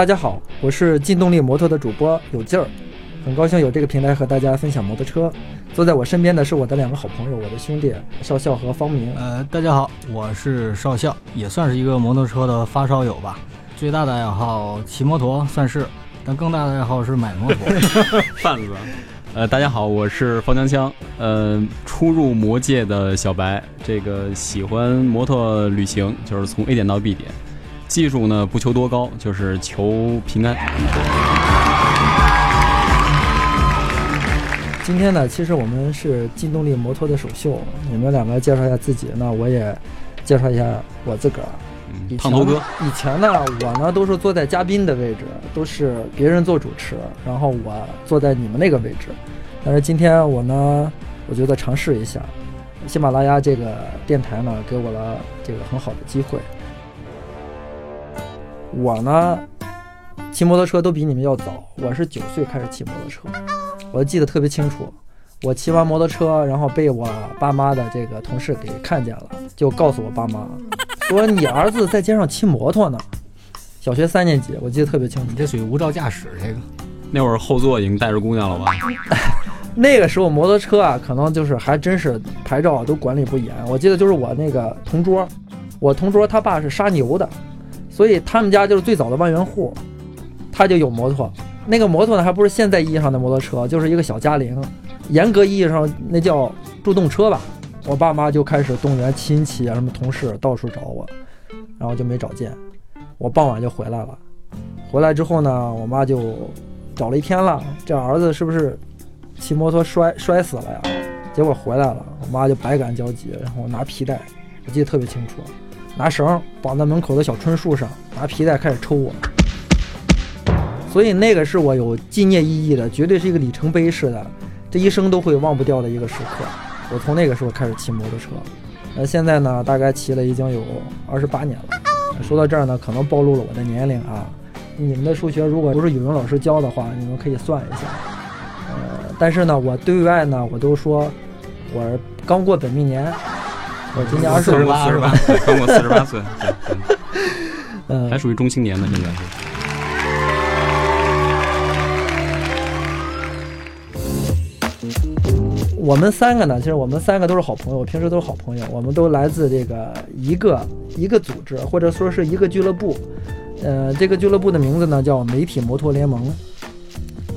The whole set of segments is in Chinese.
大家好，我是劲动力摩托的主播有劲儿，很高兴有这个平台和大家分享摩托车。坐在我身边的是我的两个好朋友，我的兄弟少校和方明。呃，大家好，我是少校，也算是一个摩托车的发烧友吧。最大的爱好骑摩托算是，但更大的爱好是买摩托。贩子。呃，大家好，我是方江枪。呃，初入魔界的小白，这个喜欢摩托旅行，就是从 A 点到 B 点。技术呢不求多高，就是求平安。今天呢，其实我们是劲动力摩托的首秀，你们两个介绍一下自己，那我也介绍一下我自个儿。胖头哥，以前呢，我呢都是坐在嘉宾的位置，都是别人做主持，然后我坐在你们那个位置。但是今天我呢，我觉得尝试一下，喜马拉雅这个电台呢，给我了这个很好的机会。我呢，骑摩托车都比你们要早，我是九岁开始骑摩托车，我记得特别清楚。我骑完摩托车，然后被我爸妈的这个同事给看见了，就告诉我爸妈。说你儿子在街上骑摩托呢，小学三年级，我记得特别清楚。你这属于无照驾驶，这个那会儿后座已经带着姑娘了吧？那个时候摩托车啊，可能就是还真是牌照都管理不严。我记得就是我那个同桌，我同桌他爸是杀牛的，所以他们家就是最早的万元户，他就有摩托。那个摩托呢，还不是现在意义上的摩托车，就是一个小嘉陵，严格意义上那叫助动车吧。我爸妈就开始动员亲戚啊，什么同事到处找我，然后就没找见。我傍晚就回来了，回来之后呢，我妈就找了一天了，这儿子是不是骑摩托摔摔死了呀？结果回来了，我妈就百感交集，然后拿皮带，我记得特别清楚，拿绳绑在门口的小椿树上，拿皮带开始抽我。所以那个是我有纪念意义的，绝对是一个里程碑式的，这一生都会忘不掉的一个时刻。我从那个时候开始骑摩托车，那现在呢，大概骑了已经有二十八年了。说到这儿呢，可能暴露了我的年龄啊。你们的数学如果不是语文老师教的话，你们可以算一下。呃，但是呢，我对外呢，我都说我刚过本命年，我今年二十八，是吧？刚过四十八岁，嗯，还属于中青年呢，现在是。我们三个呢，其实我们三个都是好朋友，平时都是好朋友。我们都来自这个一个一个组织，或者说是一个俱乐部。呃，这个俱乐部的名字呢叫媒体摩托联盟。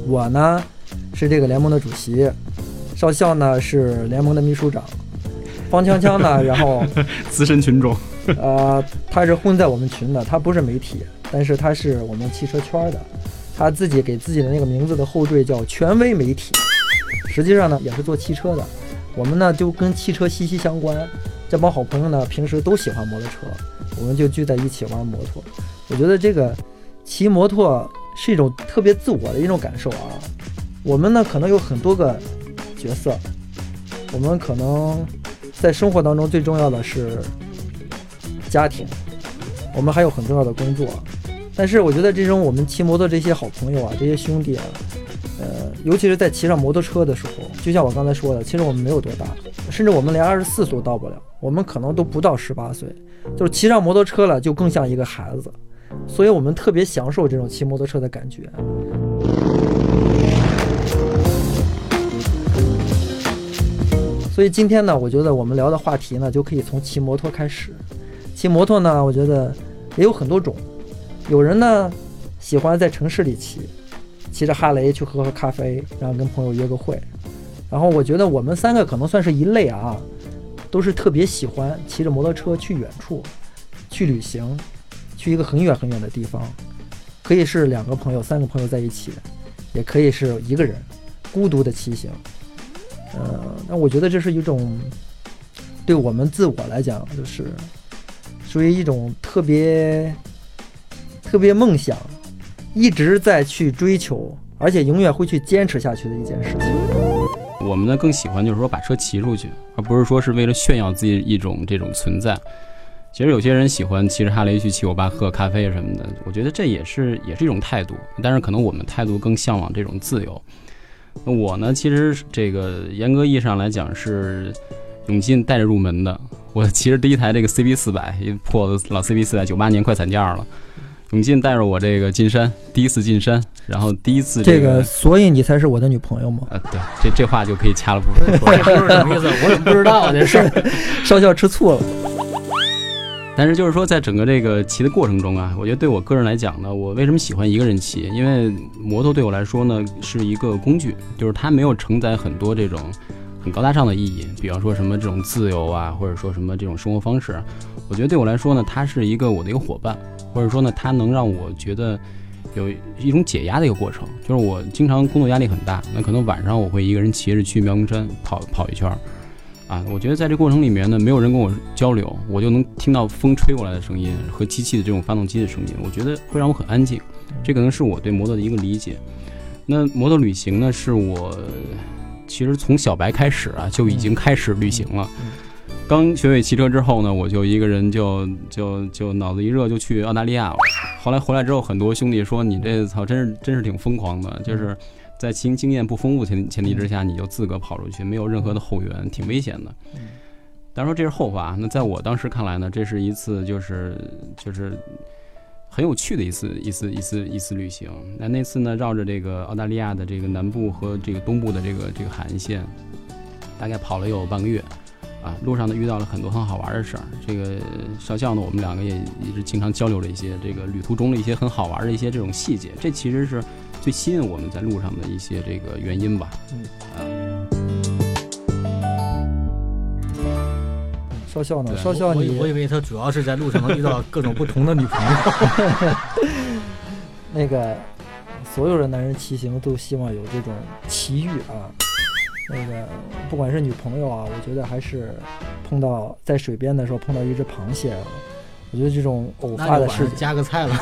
我呢是这个联盟的主席，少校呢是联盟的秘书长，方锵锵呢，然后资深群众。呃，他是混在我们群的，他不是媒体，但是他是我们汽车圈的，他自己给自己的那个名字的后缀叫权威媒体。实际上呢，也是做汽车的，我们呢就跟汽车息息相关。这帮好朋友呢，平时都喜欢摩托车，我们就聚在一起玩摩托。我觉得这个骑摩托是一种特别自我的一种感受啊。我们呢可能有很多个角色，我们可能在生活当中最重要的是家庭，我们还有很重要的工作。但是我觉得这种我们骑摩托这些好朋友啊，这些兄弟啊。呃，尤其是在骑上摩托车的时候，就像我刚才说的，其实我们没有多大，甚至我们连二十四岁都到不了，我们可能都不到十八岁，就是骑上摩托车了，就更像一个孩子，所以我们特别享受这种骑摩托车的感觉。所以今天呢，我觉得我们聊的话题呢，就可以从骑摩托开始。骑摩托呢，我觉得也有很多种，有人呢喜欢在城市里骑。骑着哈雷去喝喝咖啡，然后跟朋友约个会，然后我觉得我们三个可能算是一类啊，都是特别喜欢骑着摩托车去远处，去旅行，去一个很远很远的地方，可以是两个朋友、三个朋友在一起，也可以是一个人孤独的骑行。呃，那我觉得这是一种对我们自我来讲，就是属于一种特别特别梦想。一直在去追求，而且永远会去坚持下去的一件事情。我们呢更喜欢就是说把车骑出去，而不是说是为了炫耀自己一种这种存在。其实有些人喜欢骑着哈雷去骑我爸喝咖啡什么的，我觉得这也是也是一种态度。但是可能我们态度更向往这种自由。那我呢，其实这个严格意义上来讲是永进带着入门的。我其实第一台这个 CB 四百，一破的老 CB 四百，九八年快散架了。永进带着我这个进山，第一次进山，然后第一次这个个，所以你才是我的女朋友吗？啊，对，这这话就可以掐了不 说。这是什么意思？我怎么不知道啊？这事儿。少校吃醋了。但是就是说，在整个这个骑的过程中啊，我觉得对我个人来讲呢，我为什么喜欢一个人骑？因为摩托对我来说呢是一个工具，就是它没有承载很多这种很高大上的意义，比方说什么这种自由啊，或者说什么这种生活方式。我觉得对我来说呢，它是一个我的一个伙伴，或者说呢，它能让我觉得有一种解压的一个过程。就是我经常工作压力很大，那可能晚上我会一个人骑着去妙峰山跑跑一圈儿。啊，我觉得在这过程里面呢，没有人跟我交流，我就能听到风吹过来的声音和机器的这种发动机的声音，我觉得会让我很安静。这可能是我对摩托的一个理解。那摩托旅行呢，是我其实从小白开始啊，就已经开始旅行了。刚学会骑车之后呢，我就一个人就就就脑子一热就去澳大利亚了。后来回来之后，很多兄弟说你这操真是真是挺疯狂的，就是。在骑行经验不丰富前前提之下，你就自个跑出去，没有任何的后援，挺危险的。当然说这是后话。那在我当时看来呢，这是一次就是就是很有趣的一次一次一次一次旅行。那那次呢，绕着这个澳大利亚的这个南部和这个东部的这个这个海岸线，大概跑了有半个月。啊，路上呢遇到了很多很好玩的事儿。这个少校呢，我们两个也一直经常交流了一些这个旅途中的一些很好玩的一些这种细节。这其实是。最吸引我们在路上的一些这个原因吧。嗯啊。少校呢？少校，你我以为他主要是在路上能遇到各种不同的女朋友。那个，所有的男人骑行都希望有这种奇遇啊。那个，不管是女朋友啊，我觉得还是碰到在水边的时候碰到一只螃蟹，我觉得这种偶发的事加个菜了。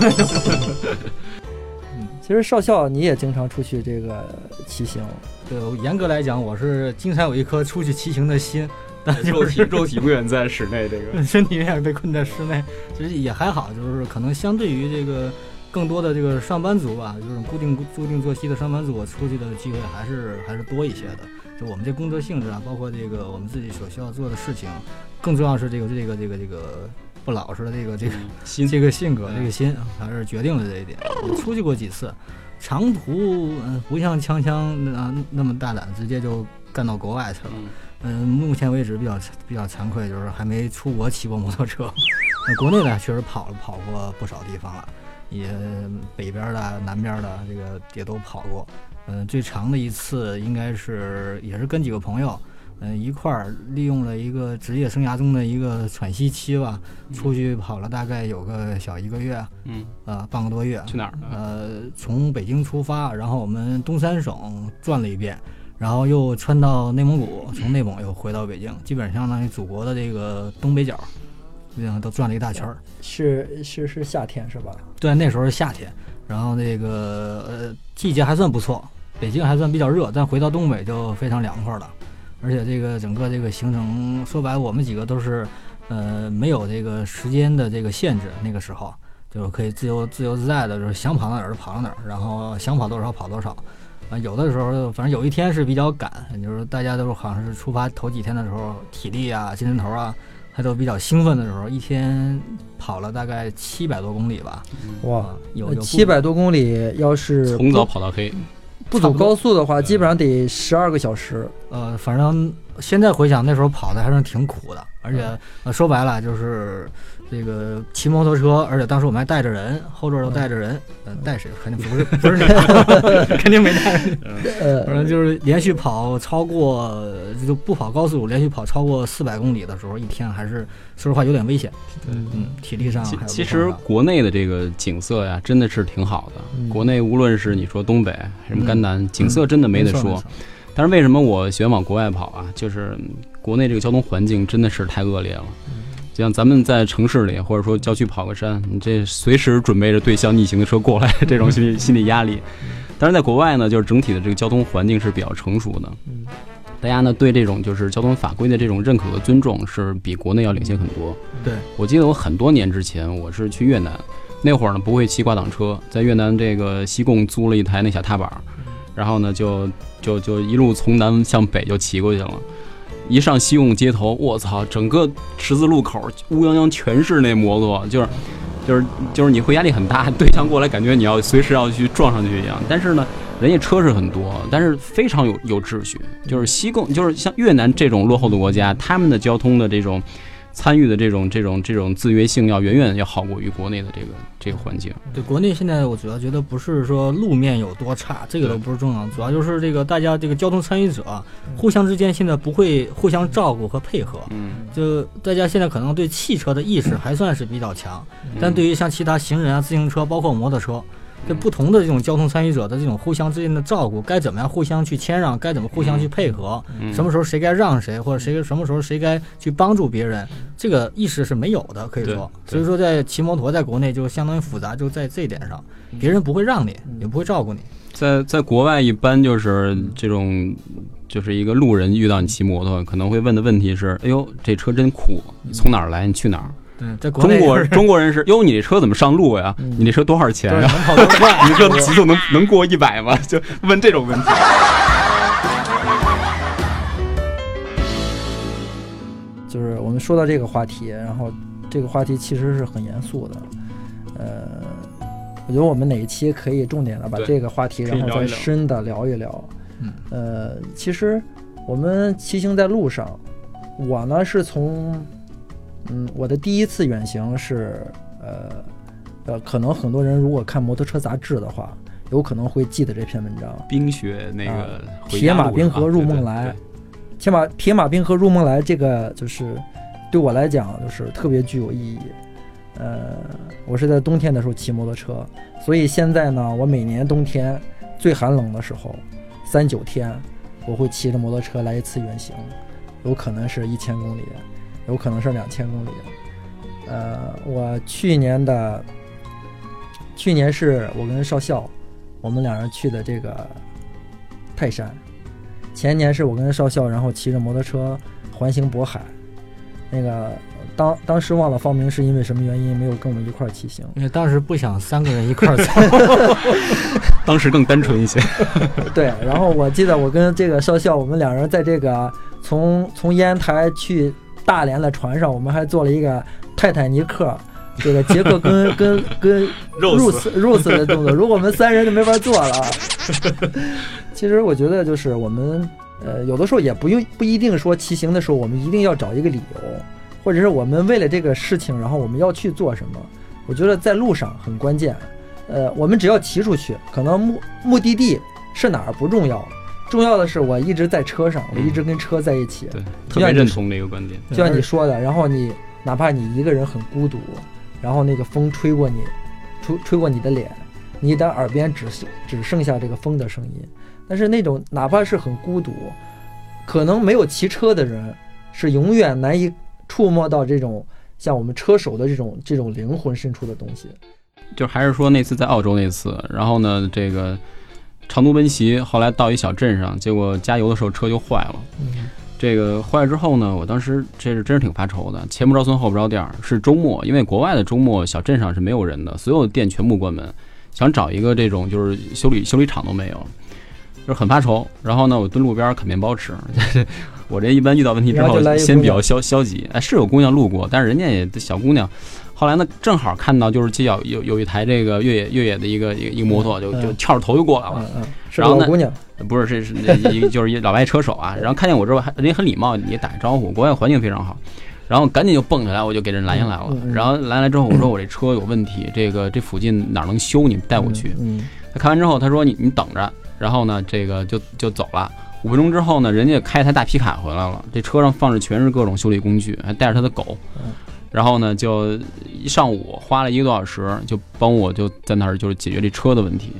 其实少校，你也经常出去这个骑行。对，严格来讲，我是经常有一颗出去骑行的心，但肉体 肉体不远在室内，这个身体永远被困在室内。其实也还好，就是可能相对于这个更多的这个上班族吧，就是固定固定作息的上班族，我出去的机会还是还是多一些的。就我们这工作性质啊，包括这个我们自己所需要做的事情，更重要是这个这个这个这个。不老实的这个这个 心，这个性格，这个心还是决定了这一点。我出去过几次，长途嗯不像锵锵那那么大胆，直接就干到国外去了。嗯，目前为止比较比较惭愧，就是还没出国骑过摩托车。那国内呢，确实跑了跑过不少地方了，也北边的、南边的这个也都跑过。嗯，最长的一次应该是也是跟几个朋友。嗯，一块儿利用了一个职业生涯中的一个喘息期吧，出去跑了大概有个小一个月，嗯，呃，半个多月。去哪儿？呃，从北京出发，然后我们东三省转了一遍，然后又穿到内蒙古，从内蒙又回到北京，基本相当于祖国的这个东北角，这样都转了一大圈儿。是是是夏天是吧？对，那时候是夏天，然后那个呃季节还算不错，北京还算比较热，但回到东北就非常凉快了。而且这个整个这个行程说白了，我们几个都是，呃，没有这个时间的这个限制。那个时候就是可以自由自由自在的，就是想跑到哪儿就跑到哪儿，然后想跑多少跑多少。啊，有的时候反正有一天是比较赶，就是大家都好像是出发头几天的时候，体力啊、精神头啊还都比较兴奋的时候，一天跑了大概七百多公里吧。哇，有七百多公里，要是从早跑到黑。不走高速的话，基本上得十二个小时。呃，反正现在回想，那时候跑的还是挺苦的，而且呃，说白了就是。这个骑摩托车，而且当时我们还带着人，后座都带着人，呃，带谁？肯定不是 不是你，肯定没带。呃，反正就是连续跑超过，就不跑高速，连续跑超过四百公里的时候，一天还是说实话有点危险。嗯，体力上。其实国内的这个景色呀，真的是挺好的。国内无论是你说东北什么甘南，景色真的没得说。但是为什么我喜欢往国外跑啊？就是国内这个交通环境真的是太恶劣了。就像咱们在城市里，或者说郊区跑个山，你这随时准备着对向逆行的车过来，这种心理心理压力。但是在国外呢，就是整体的这个交通环境是比较成熟的，大家呢对这种就是交通法规的这种认可和尊重是比国内要领先很多。对我记得我很多年之前我是去越南，那会儿呢不会骑挂挡车，在越南这个西贡租了一台那小踏板，然后呢就就就一路从南向北就骑过去了。一上西贡街头，我操，整个十字路口乌泱泱全是那摩托，就是就是就是你会压力很大，对象过来感觉你要随时要去撞上去一样。但是呢，人家车是很多，但是非常有有秩序。就是西贡，就是像越南这种落后的国家，他们的交通的这种。参与的这种这种这种自约性要远远要好过于国内的这个这个环境。对，国内现在我主要觉得不是说路面有多差，这个都不是重要，主要就是这个大家这个交通参与者互相之间现在不会互相照顾和配合。嗯，就大家现在可能对汽车的意识还算是比较强，但对于像其他行人啊、自行车，包括摩托车。这不同的这种交通参与者的这种互相之间的照顾，该怎么样互相去谦让，该怎么互相去配合，什么时候谁该让谁，或者谁什么时候谁该去帮助别人，这个意识是没有的，可以说。所以说，在骑摩托在国内就相当于复杂，就在这一点上，别人不会让你，也不会照顾你。在在国外，一般就是这种，就是一个路人遇到你骑摩托，可能会问的问题是：哎呦，这车真酷，你从哪儿来？你去哪儿？在中国 中国人是 哟，你这车怎么上路呀？你这车多少钱呀？你这极速能能过一百吗？就问这种问题。就是我们说到这个话题，然后这个话题其实是很严肃的。呃，我觉得我们哪一期可以重点的把这个话题，然后再深的聊一聊。嗯。呃，其实我们骑行在路上，我呢是从。嗯，我的第一次远行是，呃，呃，可能很多人如果看摩托车杂志的话，有可能会记得这篇文章。冰雪那个铁马冰河入梦来，铁马铁马冰河入梦来，这个就是对我来讲就是特别具有意义。呃，我是在冬天的时候骑摩托车，所以现在呢，我每年冬天最寒冷的时候，三九天，我会骑着摩托车来一次远行，有可能是一千公里。有可能是两千公里，呃，我去年的，去年是我跟少校，我们两人去的这个泰山，前年是我跟少校，然后骑着摩托车环行渤海，那个当当时忘了方明是因为什么原因没有跟我们一块儿骑行，因为当时不想三个人一块儿走，当时更单纯一些，对，然后我记得我跟这个少校，我们两人在这个从从烟台去。大连的船上，我们还做了一个泰坦尼克，这个杰克跟跟跟 Rose Rose 的动作。如果我们三人就没法做了。其实我觉得就是我们呃有的时候也不用不一定说骑行的时候我们一定要找一个理由，或者是我们为了这个事情，然后我们要去做什么。我觉得在路上很关键。呃，我们只要骑出去，可能目目的地是哪儿不重要。重要的是，我一直在车上，我一直跟车在一起。对，特别认同这个观点。就像你说的，然后你哪怕你一个人很孤独，然后那个风吹过你，吹吹过你的脸，你的耳边只只剩下这个风的声音。但是那种哪怕是很孤独，可能没有骑车的人是永远难以触摸到这种像我们车手的这种这种灵魂深处的东西。就还是说那次在澳洲那次，然后呢，这个。长途奔袭，后来到一小镇上，结果加油的时候车就坏了。这个坏了之后呢，我当时这是真是挺发愁的，前不着村后不着店儿。是周末，因为国外的周末小镇上是没有人的，所有的店全部关门，想找一个这种就是修理修理厂都没有，就是很发愁。然后呢，我蹲路边啃面包吃。我这一般遇到问题之后，先比较消消极。哎，是有姑娘路过，但是人家也小姑娘。后来呢，正好看到就是街角有有一台这个越野越野的一个一个摩托，就就翘着头就过来了。然后呢，姑娘不是是是一就是一老外车手啊。然后看见我之后还人家很礼貌，也打个招呼。国外环境非常好，然后赶紧就蹦起来，我就给人拦下来了。然后拦来之后，我说我这车有问题，这个这附近哪能修？你带我去。他看完之后，他说你你等着。然后呢，这个就就走了。五分钟之后呢，人家开一台大皮卡回来了，这车上放着全是各种修理工具，还带着他的狗。然后呢，就一上午花了一个多小时，就帮我就在那儿就是解决这车的问题，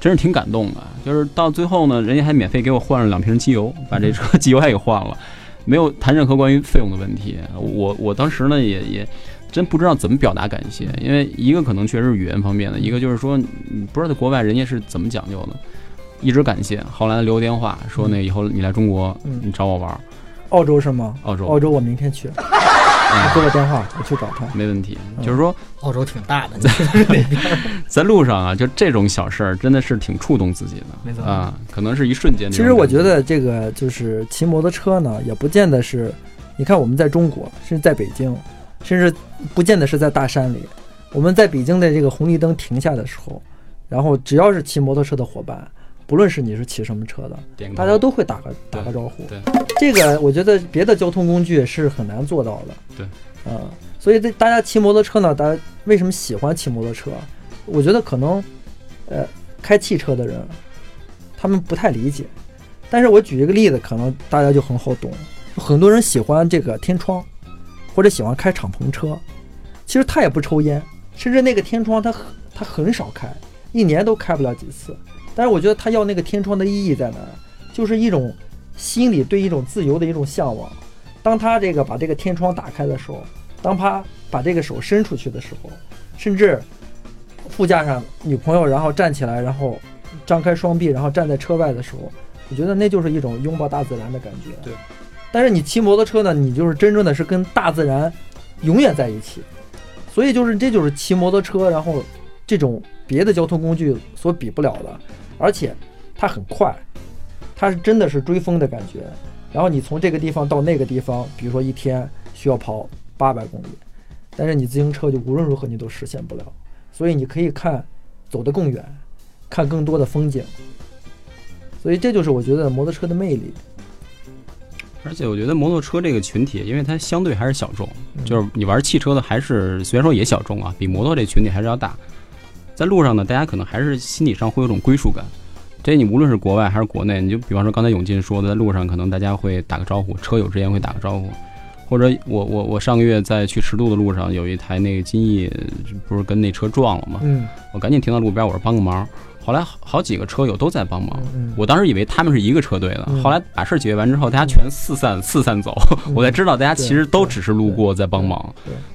真是挺感动的。就是到最后呢，人家还免费给我换了两瓶机油，把这车 机油还给换了，没有谈任何关于费用的问题。我我当时呢也也真不知道怎么表达感谢，因为一个可能确实是语言方面的，一个就是说你不知道在国外人家是怎么讲究的，一直感谢。后来留电话说那以后你来中国，你找我玩。澳洲是吗？澳洲，澳洲，我明天去。给我电话，我去找他。没问题，就是说澳洲挺大的，在 路上啊，就这种小事儿，真的是挺触动自己的。没错啊，可能是一瞬间。其实我觉得这个就是骑摩托车呢，也不见得是。你看我们在中国，甚至在北京，甚至不见得是在大山里。我们在北京的这个红绿灯停下的时候，然后只要是骑摩托车的伙伴，不论是你是骑什么车的，大家都会打个打个招呼。对，这个我觉得别的交通工具是很难做到的。对，嗯，所以这大家骑摩托车呢，大家为什么喜欢骑摩托车？我觉得可能，呃，开汽车的人他们不太理解。但是我举一个例子，可能大家就很好懂。很多人喜欢这个天窗，或者喜欢开敞篷车，其实他也不抽烟，甚至那个天窗他很他很少开，一年都开不了几次。但是我觉得他要那个天窗的意义在哪儿？就是一种心里对一种自由的一种向往。当他这个把这个天窗打开的时候，当他把这个手伸出去的时候，甚至副驾上女朋友然后站起来，然后张开双臂，然后站在车外的时候。我觉得那就是一种拥抱大自然的感觉。对，但是你骑摩托车呢，你就是真正的是跟大自然永远在一起。所以就是这就是骑摩托车，然后这种别的交通工具所比不了的，而且它很快，它是真的是追风的感觉。然后你从这个地方到那个地方，比如说一天需要跑八百公里，但是你自行车就无论如何你都实现不了。所以你可以看走得更远，看更多的风景。所以这就是我觉得摩托车的魅力，而且我觉得摩托车这个群体，因为它相对还是小众，就是你玩汽车的还是虽然说也小众啊，比摩托这群体还是要大。在路上呢，大家可能还是心理上会有种归属感。这你无论是国外还是国内，你就比方说刚才永进说的，在路上可能大家会打个招呼，车友之间会打个招呼，或者我我我上个月在去十渡的路上，有一台那个金翼不是跟那车撞了吗？嗯，我赶紧停到路边，我说帮个忙。后来好几个车友都在帮忙，我当时以为他们是一个车队的。后来把事儿解决完之后，大家全四散四散走，我才知道大家其实都只是路过在帮忙。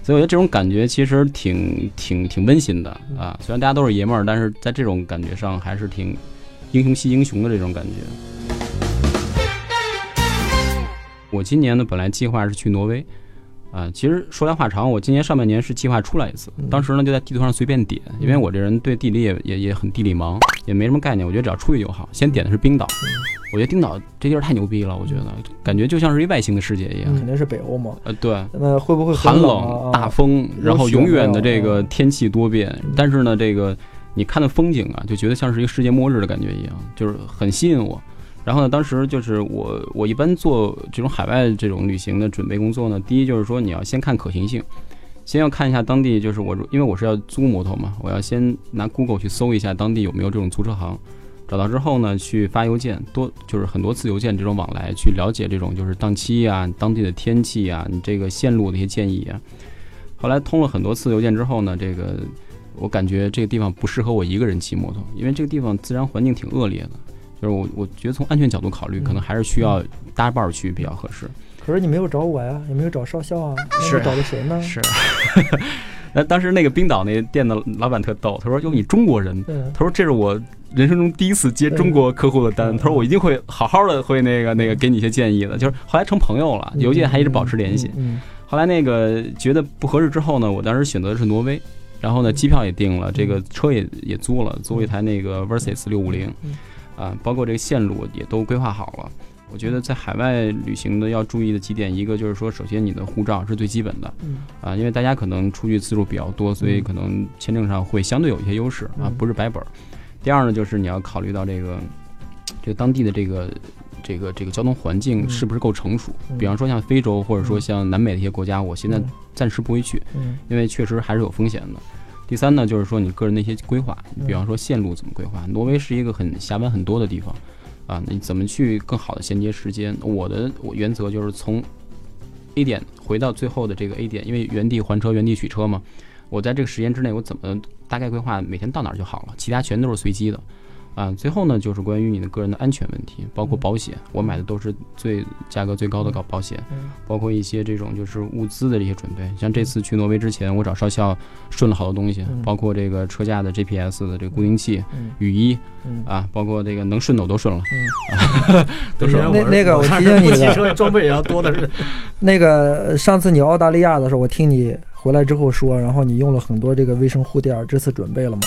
所以我觉得这种感觉其实挺挺挺温馨的啊！虽然大家都是爷们儿，但是在这种感觉上还是挺英雄惜英雄的这种感觉。我今年呢，本来计划是去挪威。啊，其实说来话长，我今年上半年是计划出来一次，当时呢就在地图上随便点，因为我这人对地理也也也很地理盲，也没什么概念，我觉得只要出去就好。先点的是冰岛，我觉得冰岛这地儿太牛逼了，我觉得感觉就像是一外星的世界一样。肯定是北欧嘛。呃，对。那会不会寒冷、大风，然后永远的这个天气多变？但是呢，这个你看的风景啊，就觉得像是一个世界末日的感觉一样，就是很吸引我。然后呢，当时就是我，我一般做这种海外这种旅行的准备工作呢，第一就是说你要先看可行性，先要看一下当地，就是我因为我是要租摩托嘛，我要先拿 Google 去搜一下当地有没有这种租车行，找到之后呢，去发邮件，多就是很多次邮件这种往来，去了解这种就是档期啊、当地的天气啊、你这个线路的一些建议啊。后来通了很多次邮件之后呢，这个我感觉这个地方不适合我一个人骑摩托，因为这个地方自然环境挺恶劣的。就是我，我觉得从安全角度考虑，可能还是需要搭伴儿去比较合适。可是你没有找我呀，也没有找少校啊，是找的谁呢？是。那当时那个冰岛那店的老板特逗，他说：“哟，你中国人？”他说：“这是我人生中第一次接中国客户的单。”他说：“我一定会好好的会那个那个给你一些建议的。”就是后来成朋友了，邮件还一直保持联系。后来那个觉得不合适之后呢，我当时选择的是挪威，然后呢机票也订了，这个车也也租了，租了一台那个 Versys 六五零。啊，包括这个线路也都规划好了。我觉得在海外旅行的要注意的几点，一个就是说，首先你的护照是最基本的，啊，因为大家可能出去次数比较多，所以可能签证上会相对有一些优势啊，不是白本。第二呢，就是你要考虑到这个这个当地的这个这个这个交通环境是不是够成熟。比方说像非洲或者说像南美的一些国家，我现在暂时不会去，因为确实还是有风险的。第三呢，就是说你个人的一些规划，你比方说线路怎么规划。挪威是一个很峡湾很多的地方，啊，你怎么去更好的衔接时间？我的我原则就是从 A 点回到最后的这个 A 点，因为原地还车、原地取车嘛。我在这个时间之内，我怎么大概规划每天到哪儿就好了，其他全都是随机的。啊，最后呢，就是关于你的个人的安全问题，包括保险，我买的都是最价格最高的搞保险，包括一些这种就是物资的这些准备。像这次去挪威之前，我找少校顺了好多东西，包括这个车架的 GPS 的这个固定器、雨衣，啊，包括这个能顺的我都顺了，都顺了。那那个我提醒你，汽 车装备也要多的是。那个上次你澳大利亚的时候，我听你回来之后说，然后你用了很多这个卫生护垫，这次准备了吗？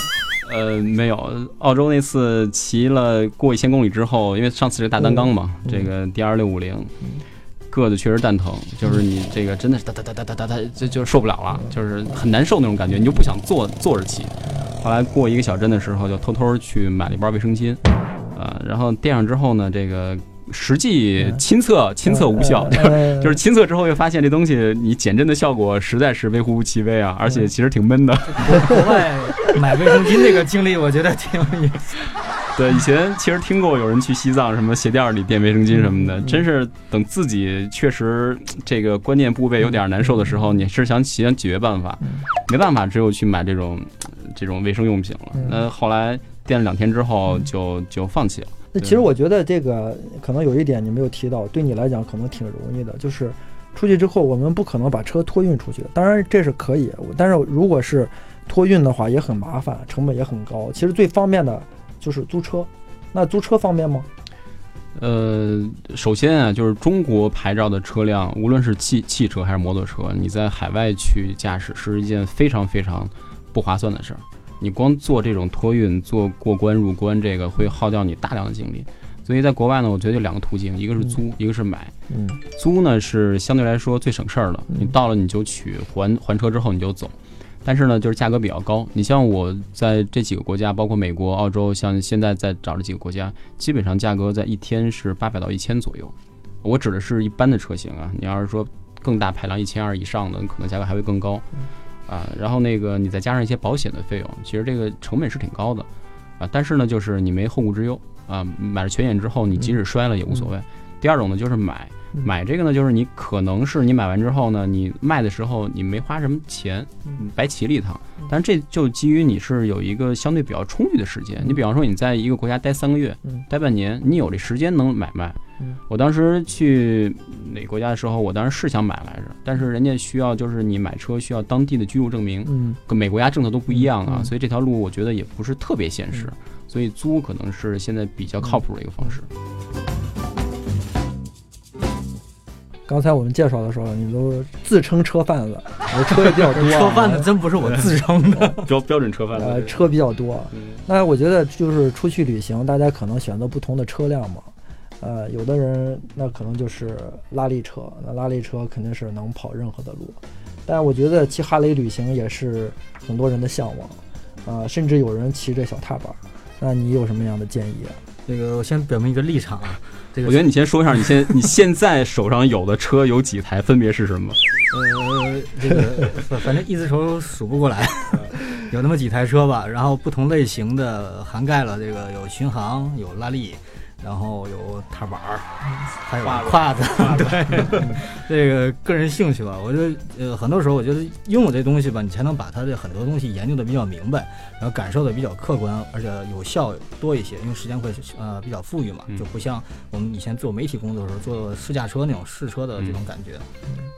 呃，没有，澳洲那次骑了过一千公里之后，因为上次是大单缸嘛，这个 D R 六五零，个子确实蛋疼，就是你这个真的是哒哒哒哒哒哒哒，就就受不了了，就是很难受那种感觉，你就不想坐坐着骑。后来过一个小镇的时候，就偷偷去买了一包卫生巾，呃，然后垫上之后呢，这个实际亲测亲测无效，就是就是亲测之后又发现这东西你减震的效果实在是微乎其微啊，而且其实挺闷的。国外买卫生巾这个经历，我觉得挺有意思。对，以前其实听过有人去西藏什么鞋垫里垫卫生巾什么的，真是等自己确实这个关键部位有点难受的时候，你是想想解决办法，没办法，只有去买这种这种卫生用品了。那后来垫了两天之后，就就放弃了。那其实我觉得这个可能有一点你没有提到，对你来讲可能挺容易的，就是出去之后我们不可能把车托运出去，当然这是可以，但是如果是托运的话也很麻烦，成本也很高。其实最方便的。就是租车，那租车方便吗？呃，首先啊，就是中国牌照的车辆，无论是汽汽车还是摩托车，你在海外去驾驶是一件非常非常不划算的事儿。你光做这种托运、做过关入关，这个会耗掉你大量的精力。所以在国外呢，我觉得就两个途径，一个是租，一个是买。嗯，租呢是相对来说最省事儿的，你到了你就取，还还车之后你就走。但是呢，就是价格比较高。你像我在这几个国家，包括美国、澳洲，像现在在找这几个国家，基本上价格在一天是八百到一千左右。我指的是一般的车型啊，你要是说更大排量一千二以上的，可能价格还会更高啊。然后那个你再加上一些保险的费用，其实这个成本是挺高的啊。但是呢，就是你没后顾之忧啊，买了全险之后，你即使摔了也无所谓。第二种呢，就是买。买这个呢，就是你可能是你买完之后呢，你卖的时候你没花什么钱，白骑了一趟。但是这就基于你是有一个相对比较充裕的时间。你比方说你在一个国家待三个月，待半年，你有这时间能买卖。我当时去哪个国家的时候，我当时是想买来着，但是人家需要就是你买车需要当地的居住证明，嗯跟每国家政策都不一样啊，所以这条路我觉得也不是特别现实。所以租可能是现在比较靠谱的一个方式。刚才我们介绍的时候，你都自称车贩子，我车也比较多。车贩子真不是我自称的，标标准车贩子。呃，车比较多。那我觉得就是出去旅行，大家可能选择不同的车辆嘛。呃，有的人那可能就是拉力车，那拉力车肯定是能跑任何的路。但我觉得骑哈雷旅行也是很多人的向往，啊，甚至有人骑着小踏板。那你有什么样的建议？啊这个我先表明一个立场啊。这个我觉得你先说一下，你现你现在手上有的车有几台，分别是什么？呃，这个反正一只手数不过来，有那么几台车吧。然后不同类型的涵盖了这个有巡航，有拉力。然后有踏板儿，还有胯子，对，这个个人兴趣吧。我觉得，呃，很多时候我觉得拥有这东西吧，你才能把它的很多东西研究的比较明白，然后感受的比较客观，而且有效多一些，因为时间会呃比较富裕嘛，就不像我们以前做媒体工作的时候做试驾车那种试车的这种感觉，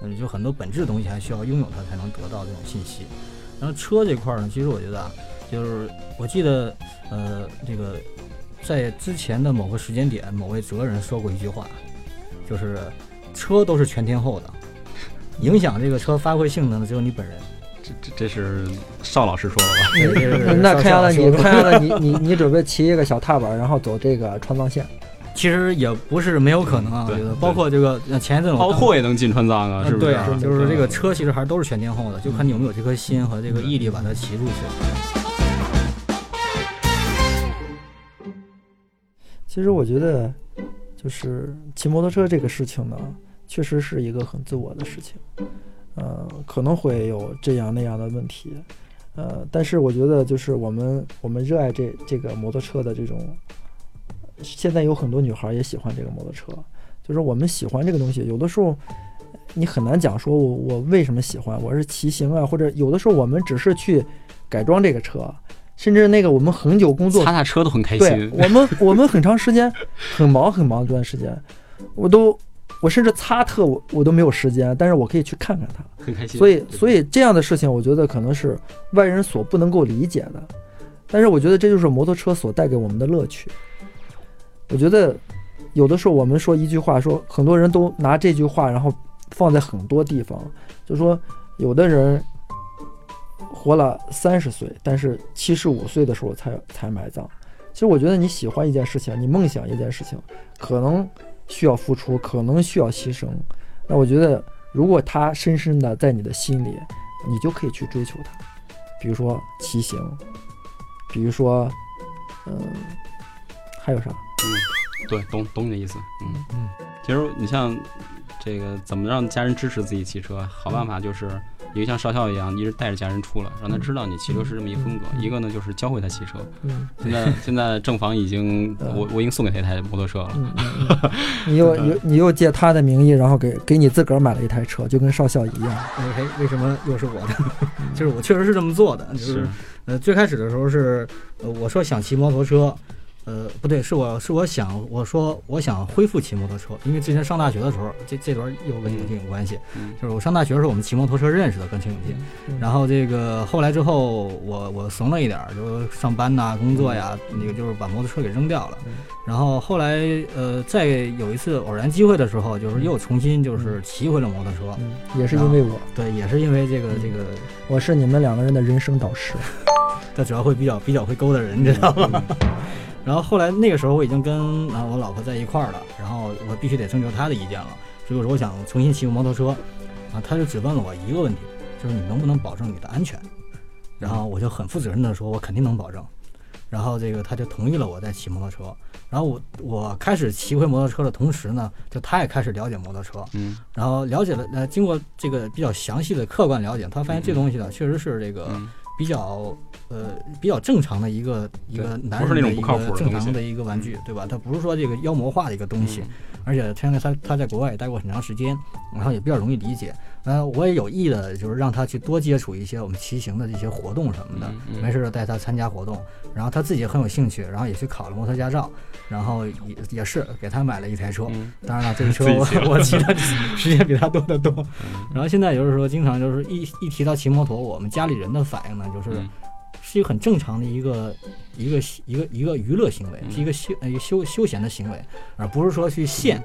嗯，就很多本质的东西还需要拥有它才能得到这种信息。然后车这块儿呢，其实我觉得啊，就是我记得，呃，这个。在之前的某个时间点，某位哲人说过一句话，就是车都是全天候的，影响这个车发挥性能的只有你本人。这这这是邵老师说的吧？那看样子你看样子你你你准备骑一个小踏板，然后走这个川藏线？其实也不是没有可能啊，我觉得包括这个前一阵包括也能进川藏啊，是不是？对啊，就是这个车其实还是都是全天候的，就看你有没有这颗心和这个毅力把它骑出去。其实我觉得，就是骑摩托车这个事情呢，确实是一个很自我的事情，呃，可能会有这样那样的问题，呃，但是我觉得就是我们我们热爱这这个摩托车的这种，现在有很多女孩也喜欢这个摩托车，就是我们喜欢这个东西，有的时候你很难讲说我我为什么喜欢，我是骑行啊，或者有的时候我们只是去改装这个车。甚至那个我们很久工作，擦擦车都很开心。对我们我们很长时间 很忙很忙这段时间，我都我甚至擦特我我都没有时间，但是我可以去看看他，很开心。所以所以这样的事情，我觉得可能是外人所不能够理解的。但是我觉得这就是摩托车所带给我们的乐趣。我觉得有的时候我们说一句话，说很多人都拿这句话，然后放在很多地方，就说有的人。活了三十岁，但是七十五岁的时候才才埋葬。其实我觉得你喜欢一件事情，你梦想一件事情，可能需要付出，可能需要牺牲，那我觉得，如果它深深的在你的心里，你就可以去追求它。比如说骑行，比如说，嗯，还有啥？嗯，对，懂懂你的意思。嗯嗯，其实你像这个怎么让家人支持自己骑车，好办法就是。一个像少校一样，一直带着家人出来，让他知道你骑车是这么一风格。一个呢，就是教会他骑车。嗯现在 现在正房已经，我我已经送给他一台摩托车了。你又又你又借他的名义，然后给给你自个儿买了一台车，就跟少校一样。哎，为什么又是我的？就是我确实是这么做的。就是呃，最开始的时候是，呃，我说想骑摩托车。呃，不对，是我是我想我说我想恢复骑摩托车，因为之前上大学的时候，这这段又跟秦永进有关系，就是我上大学的时候我们骑摩托车认识的，跟秦永进，然后这个后来之后我我怂了一点，就上班呐、工作呀，那个就是把摩托车给扔掉了，然后后来呃再有一次偶然机会的时候，就是又重新就是骑回了摩托车，也是因为我，对，也是因为这个这个，我是你们两个人的人生导师，他主要会比较比较会勾搭人，你知道吗？然后后来那个时候我已经跟啊我老婆在一块儿了，然后我必须得征求她的意见了。所以我说我想重新骑个摩托车，啊，她就只问了我一个问题，就是你能不能保证你的安全？然后我就很负责任的说，我肯定能保证。然后这个她就同意了我再骑摩托车。然后我我开始骑回摩托车的同时呢，就她也开始了解摩托车，嗯，然后了解了呃经过这个比较详细的客观了解，她发现这东西呢确实是这个。比较呃比较正常的一个一个男人的一个正常的一个玩具，对吧？它不是说这个妖魔化的一个东西，而且现在他他在国外也待过很长时间，然后也比较容易理解。呃，我也有意的就是让他去多接触一些我们骑行的这些活动什么的，没事就带他参加活动，然后他自己也很有兴趣，然后也去考了摩托驾照，然后也也是给他买了一台车。当然了，这个车 我我骑的 时间比他多得多。然后现在就是说，经常就是一一提到骑摩托，我们家里人的反应呢，就是是一个很正常的一个一个一个一个娱乐行为，是一个休呃休休闲的行为，而不是说去献。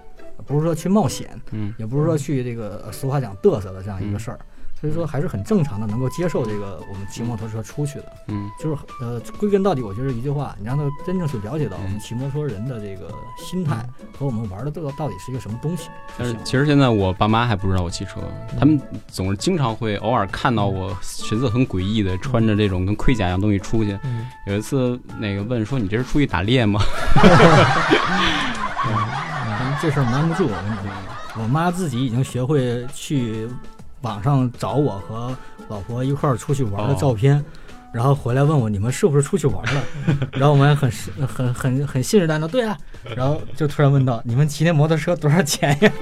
不是说去冒险，嗯，也不是说去这个俗话讲嘚瑟的这样一个事儿，所以说还是很正常的，能够接受这个我们骑摩托车出去的，嗯，就是呃，归根到底，我觉得一句话，你让他真正去了解到我们骑摩托人的这个心态和我们玩的到到底是一个什么东西。但是其实现在我爸妈还不知道我骑车，他们总是经常会偶尔看到我神色很诡异的穿着这种跟盔甲一样东西出去。有一次那个问说：“你这是出去打猎吗？”这事儿瞒不住，我跟你说，我妈自己已经学会去网上找我和老婆一块儿出去玩的照片，然后回来问我你们是不是出去玩了，然后我们很很很很信誓旦旦，对啊，然后就突然问到你们骑那摩托车多少钱呀？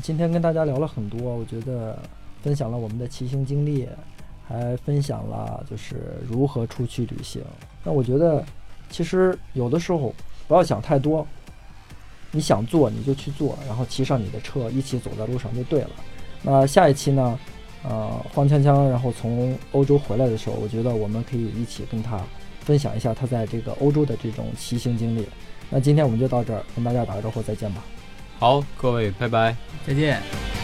今天跟大家聊了很多，我觉得分享了我们的骑行经历，还分享了就是如何出去旅行。那我觉得，其实有的时候不要想太多，你想做你就去做，然后骑上你的车一起走在路上就对了。那下一期呢，呃，黄锵锵然后从欧洲回来的时候，我觉得我们可以一起跟他分享一下他在这个欧洲的这种骑行经历。那今天我们就到这儿，跟大家打个招呼，再见吧。好，各位，拜拜，再见。